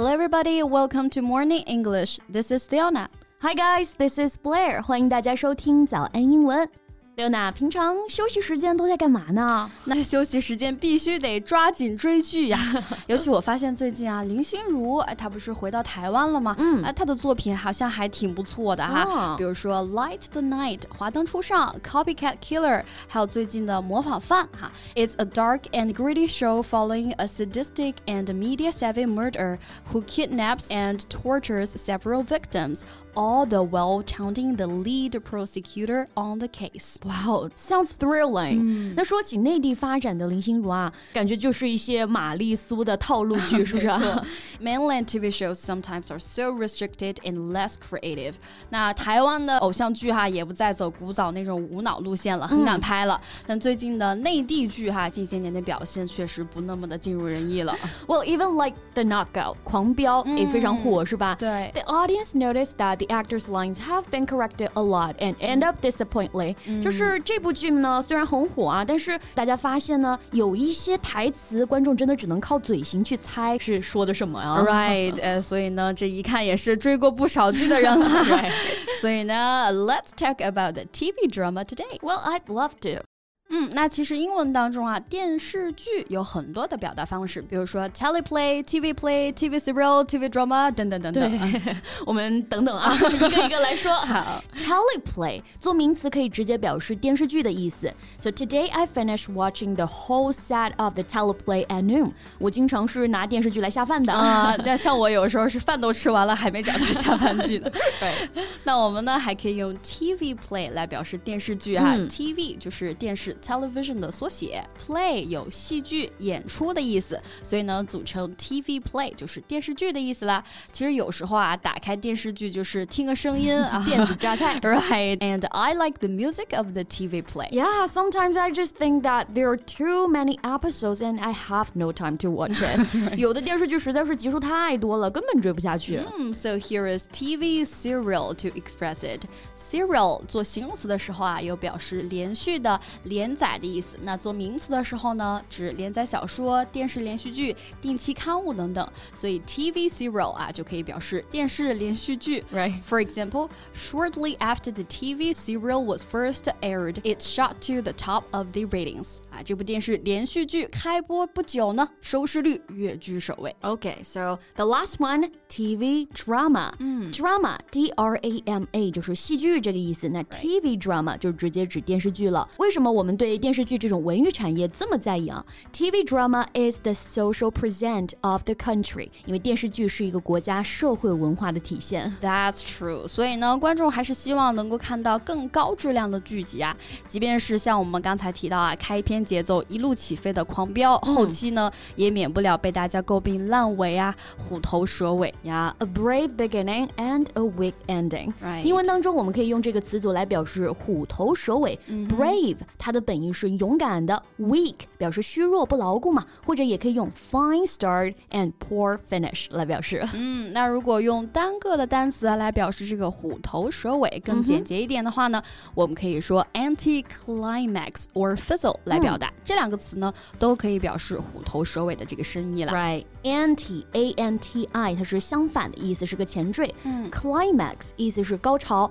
Hello, everybody. Welcome to Morning English. This is Leona. Hi, guys. This is Blair. 欢迎大家收听早安英文。刘娜，平常休息时间都在干嘛呢？那休息时间必须得抓紧追剧呀！尤其我发现最近啊，林心如哎，她不是回到台湾了吗？嗯，哎，她的作品好像还挺不错的哈。比如说《Light the Night》华灯初上，《Copycat Killer》，还有最近的《模仿犯》哈。It's a dark and gritty show following a sadistic and media-savvy murderer who kidnaps and tortures several victims. all the while counting the lead prosecutor on the case. Wow, sounds thrilling. 那说起内地发展的林心如啊，感觉就是一些玛丽苏的套路剧，是不是？Mainland TV shows sometimes are so restricted and less creative. 那台湾的偶像剧哈，也不再走古早那种无脑路线了，很敢拍了。但最近的内地剧哈，近些年的表现确实不那么的尽如人意了。Well, even like The Knockout，狂飙也非常火，是吧？对。The audience noticed that the actors' lines have been corrected a lot and end up disappointingly。就是这部剧呢，虽然很火啊，但是大家发现呢，有一些台词观众真的只能靠嘴型去猜是说的什么啊。Right，呃，所以呢，这一看也是追过不少剧的人了。所以呢，Let's talk about the TV drama today. Well, I'd love to. 嗯，那其实英文当中啊，电视剧有很多的表达方式，比如说 teleplay、TV play、TV serial、TV drama 等等等等。对，我们等等啊，一个一个来说。好，teleplay 做名词可以直接表示电视剧的意思。So today I finished watching the whole set of the teleplay at noon。我经常是拿电视剧来下饭的啊。那像我有时候是饭都吃完了，还没找到下饭剧的。对。那我们呢，还可以用 TV play 来表示电视剧啊。TV 就是电视。television 的缩写，play 有戏剧演出的意思，所以呢，组成 TV play 就是电视剧的意思啦。其实有时候啊，打开电视剧就是听个声音啊，电子榨菜，right? And I like the music of the TV play. Yeah, sometimes I just think that there are too many episodes and I have no time to watch it. 有的电视剧实在是集数太多了，根本追不下去。嗯，So here is TV serial to express it. Serial 做形容词的时候啊，有表示连续的连。 连载的意思。那做名词的时候呢，指连载小说、电视连续剧、定期刊物等等。所以 TV serial 啊，就可以表示电视连续剧。Right. For example, shortly after the TV serial was first aired, it shot to the top of the ratings. 啊，这部电视连续剧开播不久呢，收视率跃居首位。Okay, so the last one, TV drama. 嗯，drama, D-R-A-M-A 就是戏剧这个意思。那 TV drama 就直接指电视剧了。为什么我们对电视剧这种文娱产业这么在意啊？TV drama is the social present of the country，因为电视剧是一个国家社会文化的体现。That's true。所以呢，观众还是希望能够看到更高质量的剧集啊。即便是像我们刚才提到啊，开篇节奏一路起飞的狂飙，后期呢也免不了被大家诟病烂尾啊、虎头蛇尾呀。A brave beginning and a weak ending。Right。英文当中我们可以用这个词组来表示虎头蛇尾。Brave，它的本意是勇敢的，weak 表示虚弱不牢固嘛，或者也可以用 fine start and poor finish 来表示。嗯，那如果用单个的单词来表示这个虎头蛇尾，更简洁一点的话呢，我们可以说 anti-climax or fizzle 来表达。这两个词呢，都可以表示虎头蛇尾的这个深意了。Right，anti a n t i 它是相反的意思，是个前缀。嗯，climax 意思是高潮。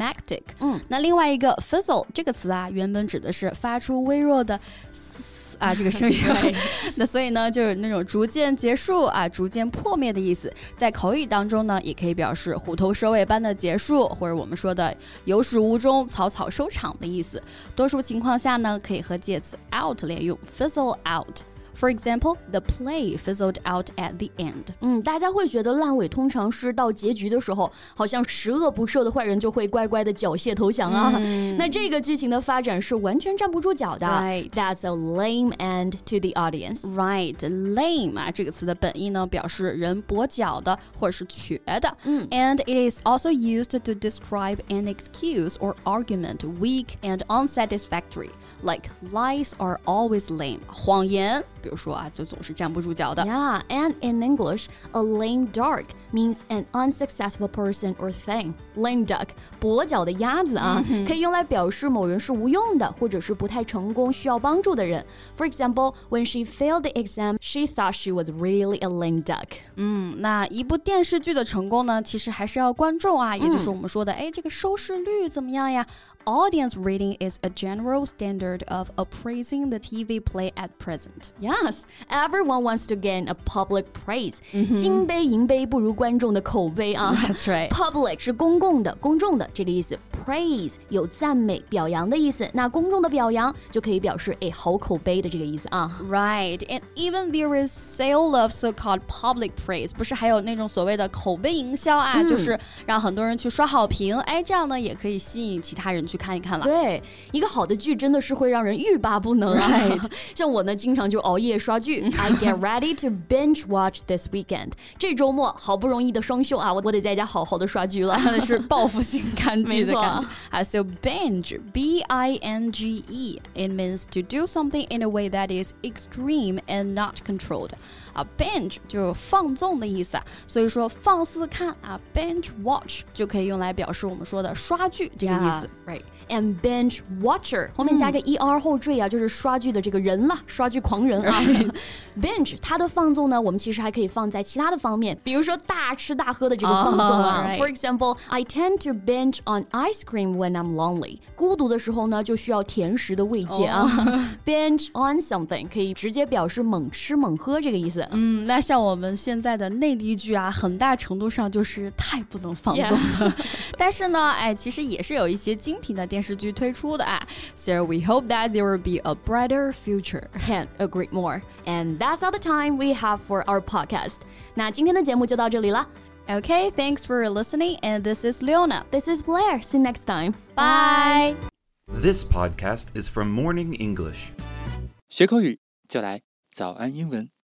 climactic。嗯，那另外一个 fizzle 这个词啊，原本指的是发出微弱的啊这个声音，那所以呢，就是那种逐渐结束啊、逐渐破灭的意思。在口语当中呢，也可以表示虎头蛇尾般的结束，或者我们说的有始无终、草草收场的意思。多数情况下呢，可以和介词 out 连用，fizzle out。For example, the play fizzled out at the end. 嗯，大家会觉得烂尾通常是到结局的时候，好像十恶不赦的坏人就会乖乖的缴械投降啊。嗯、那这个剧情的发展是完全站不住脚的。Right. That's a lame end to the audience. Right. Lame 啊，这个词的本意呢，表示人跛脚的或者是瘸的。嗯。And it is also used to describe an excuse or argument weak and unsatisfactory. Like lies are always lame. 谎言，比 如说啊，就总是站不住脚的。Yeah, and in English, a lame duck means an unsuccessful person or thing. Lame duck，跛脚的鸭子啊，可以用来表示某人是无用的，或者是不太成功，需要帮助的人。For example, when she failed the exam, she thought she was really a lame duck. 嗯，那一部电视剧的成功呢，其实还是要观众啊，也就是我们说的，哎，这个收视率怎么样呀？Audience rating is a general standard of appraising the TV play at present. Yes, everyone wants to gain a public praise. Mm-hmm. 金杯银杯不如观众的口碑啊。That's right. Public 是公共的、公众的这个意思。 Praise 有赞美、表扬的意思。那公众的表扬就可以表示哎好口碑的这个意思啊。Right, and even there is sale of so-called public praise. 不是还有那种所谓的口碑营销啊，嗯、就是让很多人去刷好评。哎，这样呢也可以吸引其他人。去看一看了。对，一个好的剧真的是会让人欲罢不能啊！像我呢，经常就熬夜刷剧。I get ready to binge watch this weekend。这周末好不容易的双休啊，我我得在家好好的刷剧了，那是报复性看剧的感 觉啊。So binge, B-I-N-G-E, it means to do something in a way that is extreme and not controlled. 啊，binge 就是放纵的意思啊，所以说放肆看啊，binge watch 就可以用来表示我们说的刷剧这个意思，right。 And binge watcher 后面加个 er 后缀啊，就是刷剧的这个人了，刷剧狂人啊。binge 它的放纵呢，我们其实还可以放在其他的方面，比如说大吃大喝的这个放纵啊。For example, I tend to binge on ice cream when I'm lonely。孤独的时候呢，就需要甜食的慰藉啊。binge on something 可以直接表示猛吃猛喝这个意思。嗯，那像我们现在的内地剧啊，很大程度上就是太不能放纵了。但是呢，哎，其实也是有一些精品的电。电视剧推出的啊。So we hope that there will be a brighter future. Can't agree more. And that's all the time we have for our podcast. 那今天的节目就到这里了。Okay, thanks for listening. And this is Leona. This is Blair. See you next time. Bye. This podcast is from Morning English. 学口语就来早安英文。